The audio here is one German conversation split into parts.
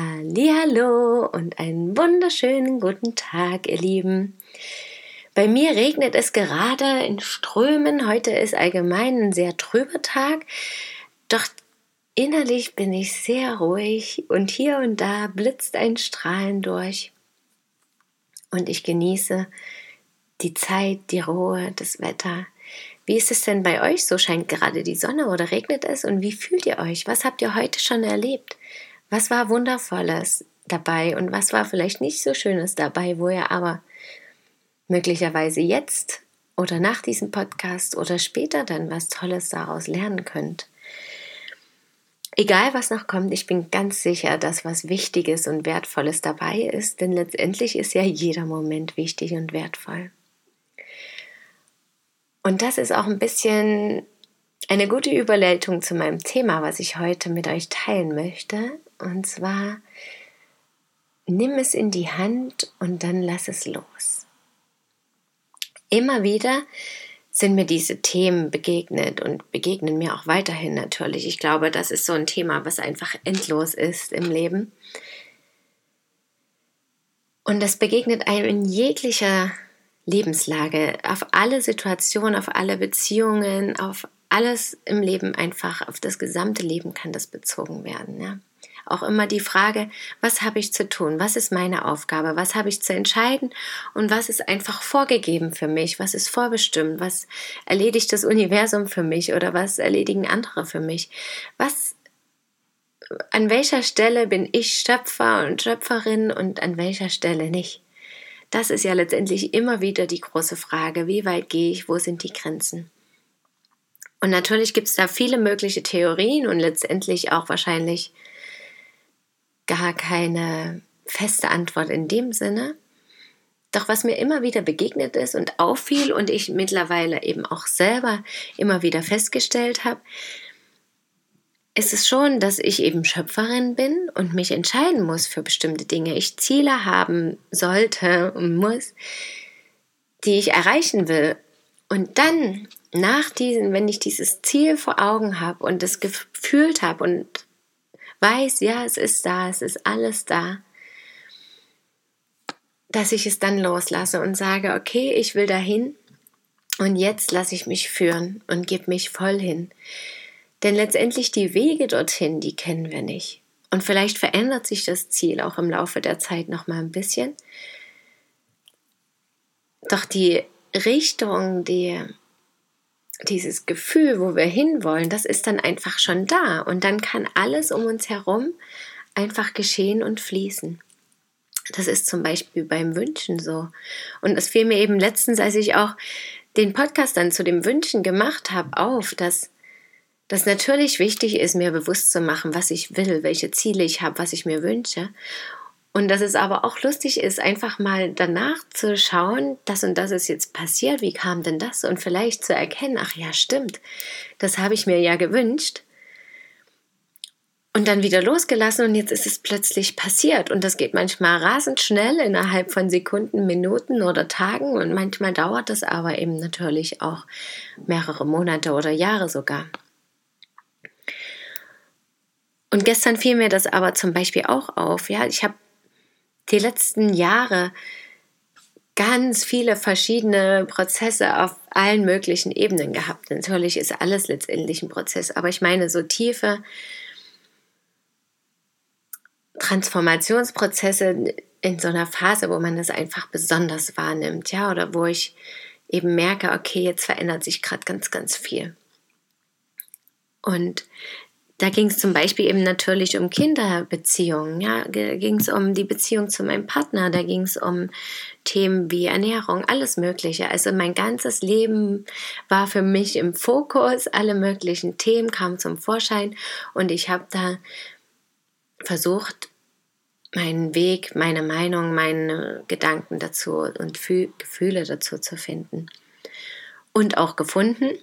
Hallo und einen wunderschönen guten Tag, ihr Lieben. Bei mir regnet es gerade in Strömen. Heute ist allgemein ein sehr trüber Tag. Doch innerlich bin ich sehr ruhig und hier und da blitzt ein Strahlen durch. Und ich genieße die Zeit, die Ruhe, das Wetter. Wie ist es denn bei euch? So scheint gerade die Sonne oder regnet es? Und wie fühlt ihr euch? Was habt ihr heute schon erlebt? Was war Wundervolles dabei und was war vielleicht nicht so Schönes dabei, wo ihr aber möglicherweise jetzt oder nach diesem Podcast oder später dann was Tolles daraus lernen könnt. Egal was noch kommt, ich bin ganz sicher, dass was Wichtiges und Wertvolles dabei ist, denn letztendlich ist ja jeder Moment wichtig und wertvoll. Und das ist auch ein bisschen eine gute Überleitung zu meinem Thema, was ich heute mit euch teilen möchte. Und zwar, nimm es in die Hand und dann lass es los. Immer wieder sind mir diese Themen begegnet und begegnen mir auch weiterhin natürlich. Ich glaube, das ist so ein Thema, was einfach endlos ist im Leben. Und das begegnet einem in jeglicher Lebenslage, auf alle Situationen, auf alle Beziehungen, auf alles im Leben einfach, auf das gesamte Leben kann das bezogen werden. Ja auch immer die Frage, was habe ich zu tun? Was ist meine Aufgabe? Was habe ich zu entscheiden? Und was ist einfach vorgegeben für mich? Was ist vorbestimmt? Was erledigt das Universum für mich oder was erledigen andere für mich? Was an welcher Stelle bin ich Schöpfer und Schöpferin und an welcher Stelle nicht? Das ist ja letztendlich immer wieder die große Frage, wie weit gehe ich, wo sind die Grenzen? Und natürlich gibt es da viele mögliche Theorien und letztendlich auch wahrscheinlich gar keine feste Antwort in dem Sinne. Doch was mir immer wieder begegnet ist und auffiel und ich mittlerweile eben auch selber immer wieder festgestellt habe, ist es schon, dass ich eben Schöpferin bin und mich entscheiden muss für bestimmte Dinge. Ich Ziele haben sollte und muss, die ich erreichen will. Und dann, nach diesen, wenn ich dieses Ziel vor Augen habe und es gefühlt habe und weiß, ja, es ist da, es ist alles da, dass ich es dann loslasse und sage, okay, ich will dahin und jetzt lasse ich mich führen und gebe mich voll hin. Denn letztendlich die Wege dorthin, die kennen wir nicht. Und vielleicht verändert sich das Ziel auch im Laufe der Zeit noch mal ein bisschen. Doch die Richtung, die dieses Gefühl, wo wir hinwollen, das ist dann einfach schon da und dann kann alles um uns herum einfach geschehen und fließen. Das ist zum Beispiel beim Wünschen so. Und es fiel mir eben letztens, als ich auch den Podcast dann zu dem Wünschen gemacht habe, auf, dass das natürlich wichtig ist, mir bewusst zu machen, was ich will, welche Ziele ich habe, was ich mir wünsche. Und dass es aber auch lustig ist, einfach mal danach zu schauen, das und das ist jetzt passiert, wie kam denn das? Und vielleicht zu erkennen, ach ja, stimmt, das habe ich mir ja gewünscht. Und dann wieder losgelassen und jetzt ist es plötzlich passiert. Und das geht manchmal rasend schnell innerhalb von Sekunden, Minuten oder Tagen. Und manchmal dauert das aber eben natürlich auch mehrere Monate oder Jahre sogar. Und gestern fiel mir das aber zum Beispiel auch auf. Ja, ich habe die letzten Jahre ganz viele verschiedene Prozesse auf allen möglichen Ebenen gehabt. Natürlich ist alles letztendlich ein Prozess, aber ich meine so tiefe Transformationsprozesse in so einer Phase, wo man das einfach besonders wahrnimmt, ja, oder wo ich eben merke, okay, jetzt verändert sich gerade ganz, ganz viel. Und da ging es zum Beispiel eben natürlich um Kinderbeziehungen, ja, ging es um die Beziehung zu meinem Partner, da ging es um Themen wie Ernährung, alles Mögliche. Also mein ganzes Leben war für mich im Fokus, alle möglichen Themen kamen zum Vorschein und ich habe da versucht, meinen Weg, meine Meinung, meine Gedanken dazu und Gefühle dazu zu finden. Und auch gefunden.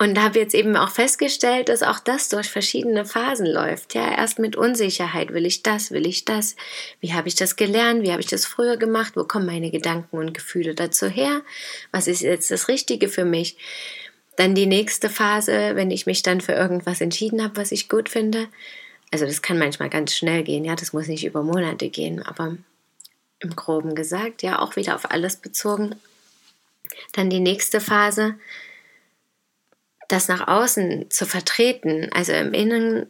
Und habe jetzt eben auch festgestellt, dass auch das durch verschiedene Phasen läuft. Ja, erst mit Unsicherheit. Will ich das? Will ich das? Wie habe ich das gelernt? Wie habe ich das früher gemacht? Wo kommen meine Gedanken und Gefühle dazu her? Was ist jetzt das Richtige für mich? Dann die nächste Phase, wenn ich mich dann für irgendwas entschieden habe, was ich gut finde. Also das kann manchmal ganz schnell gehen. Ja, das muss nicht über Monate gehen. Aber im Groben gesagt, ja, auch wieder auf alles bezogen. Dann die nächste Phase das nach außen zu vertreten, also im Innen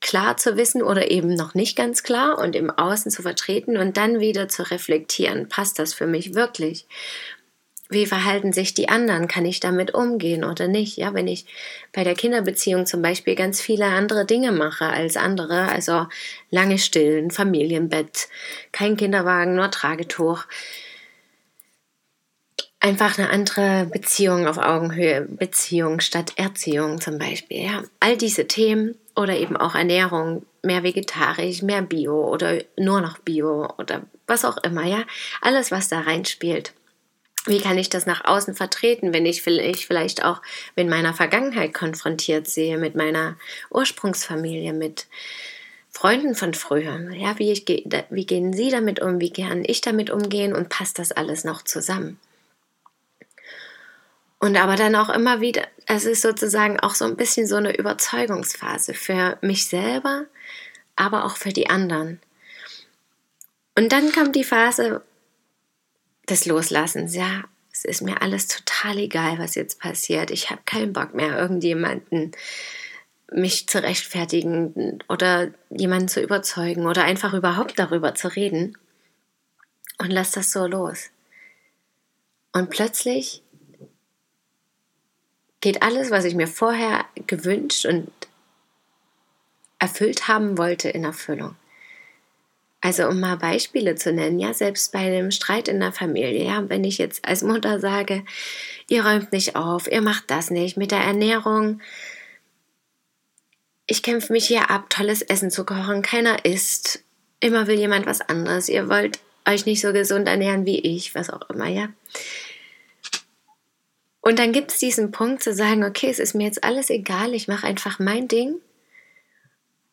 klar zu wissen oder eben noch nicht ganz klar und im Außen zu vertreten und dann wieder zu reflektieren, passt das für mich wirklich? Wie verhalten sich die anderen? Kann ich damit umgehen oder nicht? Ja, wenn ich bei der Kinderbeziehung zum Beispiel ganz viele andere Dinge mache als andere, also lange stillen, Familienbett, kein Kinderwagen, nur Tragetuch, einfach eine andere Beziehung auf Augenhöhe, Beziehung statt Erziehung zum Beispiel. Ja, all diese Themen oder eben auch Ernährung, mehr vegetarisch, mehr Bio oder nur noch Bio oder was auch immer. Ja, alles was da reinspielt. Wie kann ich das nach außen vertreten, wenn ich vielleicht auch mit meiner Vergangenheit konfrontiert sehe, mit meiner Ursprungsfamilie, mit Freunden von früher? Ja, wie, ich, wie gehen Sie damit um? Wie kann ich damit umgehen? Und passt das alles noch zusammen? Und aber dann auch immer wieder, es ist sozusagen auch so ein bisschen so eine Überzeugungsphase für mich selber, aber auch für die anderen. Und dann kommt die Phase des Loslassens. Ja, es ist mir alles total egal, was jetzt passiert. Ich habe keinen Bock mehr, irgendjemanden mich zu rechtfertigen oder jemanden zu überzeugen oder einfach überhaupt darüber zu reden. Und lass das so los. Und plötzlich geht alles, was ich mir vorher gewünscht und erfüllt haben wollte, in Erfüllung. Also um mal Beispiele zu nennen, ja, selbst bei einem Streit in der Familie, ja, wenn ich jetzt als Mutter sage, ihr räumt nicht auf, ihr macht das nicht mit der Ernährung, ich kämpfe mich hier ab, tolles Essen zu kochen, keiner isst, immer will jemand was anderes, ihr wollt euch nicht so gesund ernähren wie ich, was auch immer, ja. Und dann gibt es diesen Punkt zu sagen, okay, es ist mir jetzt alles egal, ich mache einfach mein Ding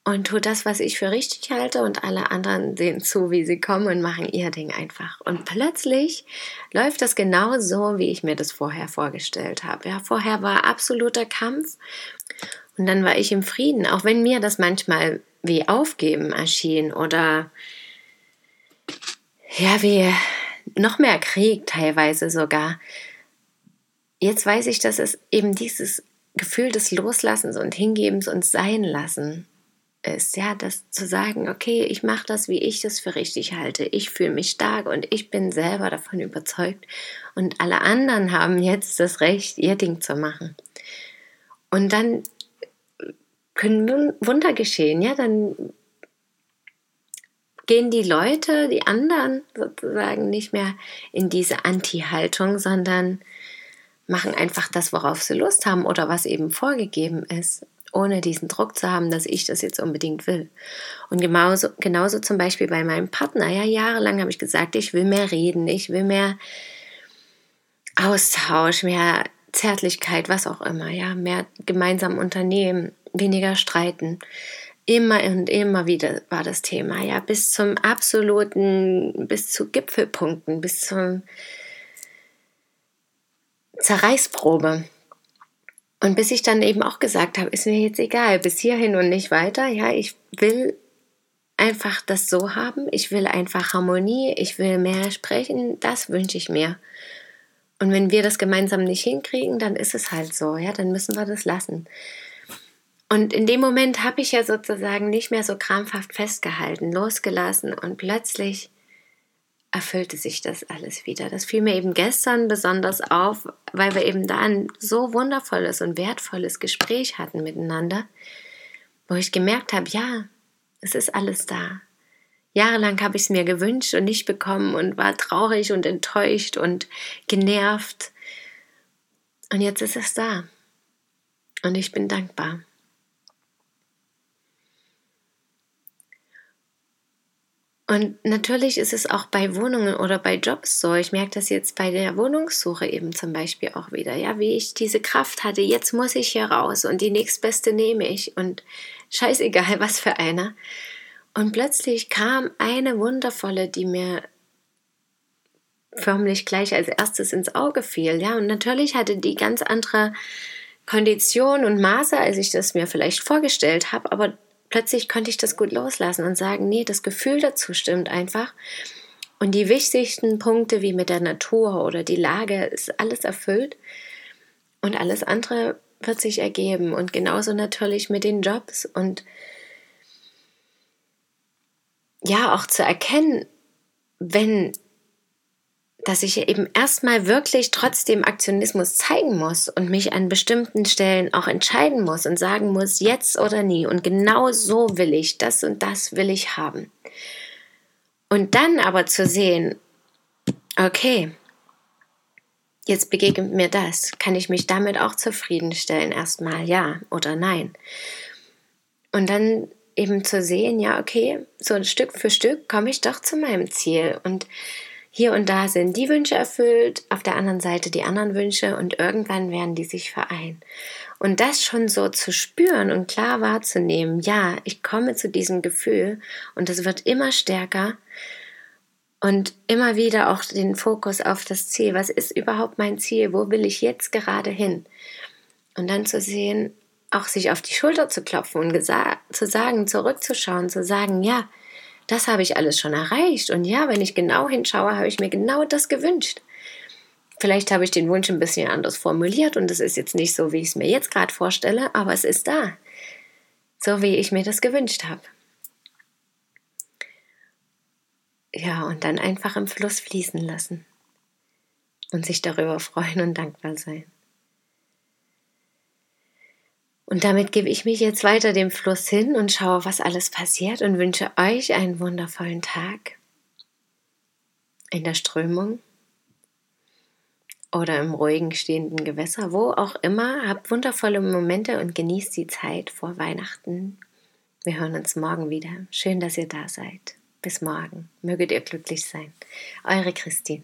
und tue das, was ich für richtig halte und alle anderen sehen zu, wie sie kommen und machen ihr Ding einfach. Und plötzlich läuft das genau so, wie ich mir das vorher vorgestellt habe. Ja, vorher war absoluter Kampf und dann war ich im Frieden, auch wenn mir das manchmal wie Aufgeben erschien oder ja, wie noch mehr Krieg teilweise sogar jetzt weiß ich, dass es eben dieses Gefühl des Loslassens und Hingebens und Sein lassen ist, ja, das zu sagen, okay, ich mache das, wie ich das für richtig halte. Ich fühle mich stark und ich bin selber davon überzeugt und alle anderen haben jetzt das Recht, ihr Ding zu machen. Und dann können Wunder geschehen, ja, dann gehen die Leute, die anderen sozusagen nicht mehr in diese Anti-Haltung, sondern machen einfach das, worauf sie Lust haben oder was eben vorgegeben ist, ohne diesen Druck zu haben, dass ich das jetzt unbedingt will. Und genauso, genauso zum Beispiel bei meinem Partner. Ja, jahrelang habe ich gesagt, ich will mehr reden, ich will mehr Austausch, mehr Zärtlichkeit, was auch immer, ja, mehr gemeinsam unternehmen, weniger streiten. Immer und immer wieder war das Thema, ja, bis zum absoluten, bis zu Gipfelpunkten, bis zum Zerreißprobe. Und bis ich dann eben auch gesagt habe, ist mir jetzt egal, bis hierhin und nicht weiter. Ja, ich will einfach das so haben. Ich will einfach Harmonie. Ich will mehr sprechen. Das wünsche ich mir. Und wenn wir das gemeinsam nicht hinkriegen, dann ist es halt so. Ja, dann müssen wir das lassen. Und in dem Moment habe ich ja sozusagen nicht mehr so krampfhaft festgehalten, losgelassen und plötzlich erfüllte sich das alles wieder. Das fiel mir eben gestern besonders auf, weil wir eben da ein so wundervolles und wertvolles Gespräch hatten miteinander, wo ich gemerkt habe, ja, es ist alles da. Jahrelang habe ich es mir gewünscht und nicht bekommen und war traurig und enttäuscht und genervt. Und jetzt ist es da. Und ich bin dankbar. Und natürlich ist es auch bei Wohnungen oder bei Jobs so. Ich merke das jetzt bei der Wohnungssuche eben zum Beispiel auch wieder. Ja, wie ich diese Kraft hatte, jetzt muss ich hier raus und die nächstbeste nehme ich und scheißegal, was für eine. Und plötzlich kam eine wundervolle, die mir förmlich gleich als erstes ins Auge fiel. Ja, und natürlich hatte die ganz andere Kondition und Maße, als ich das mir vielleicht vorgestellt habe, aber plötzlich konnte ich das gut loslassen und sagen, nee, das Gefühl dazu stimmt einfach. Und die wichtigsten Punkte wie mit der Natur oder die Lage ist alles erfüllt und alles andere wird sich ergeben und genauso natürlich mit den Jobs und ja, auch zu erkennen, wenn dass ich eben erstmal wirklich trotzdem Aktionismus zeigen muss und mich an bestimmten Stellen auch entscheiden muss und sagen muss, jetzt oder nie. Und genau so will ich, das und das will ich haben. Und dann aber zu sehen, okay, jetzt begegnet mir das. Kann ich mich damit auch zufriedenstellen? Erstmal ja oder nein. Und dann eben zu sehen, ja, okay, so Stück für Stück komme ich doch zu meinem Ziel. Und hier und da sind die Wünsche erfüllt, auf der anderen Seite die anderen Wünsche und irgendwann werden die sich vereinen. Und das schon so zu spüren und klar wahrzunehmen, ja, ich komme zu diesem Gefühl und es wird immer stärker und immer wieder auch den Fokus auf das Ziel. Was ist überhaupt mein Ziel? Wo will ich jetzt gerade hin? Und dann zu sehen, auch sich auf die Schulter zu klopfen und zu sagen, zurückzuschauen, zu sagen, ja, das habe ich alles schon erreicht. Und ja, wenn ich genau hinschaue, habe ich mir genau das gewünscht. Vielleicht habe ich den Wunsch ein bisschen anders formuliert und es ist jetzt nicht so, wie ich es mir jetzt gerade vorstelle, aber es ist da. So wie ich mir das gewünscht habe. Ja, und dann einfach im Fluss fließen lassen und sich darüber freuen und dankbar sein. Und damit gebe ich mich jetzt weiter dem Fluss hin und schaue, was alles passiert und wünsche euch einen wundervollen Tag in der Strömung oder im ruhigen stehenden Gewässer, wo auch immer. Habt wundervolle Momente und genießt die Zeit vor Weihnachten. Wir hören uns morgen wieder. Schön, dass ihr da seid. Bis morgen. Möget ihr glücklich sein. Eure Christine.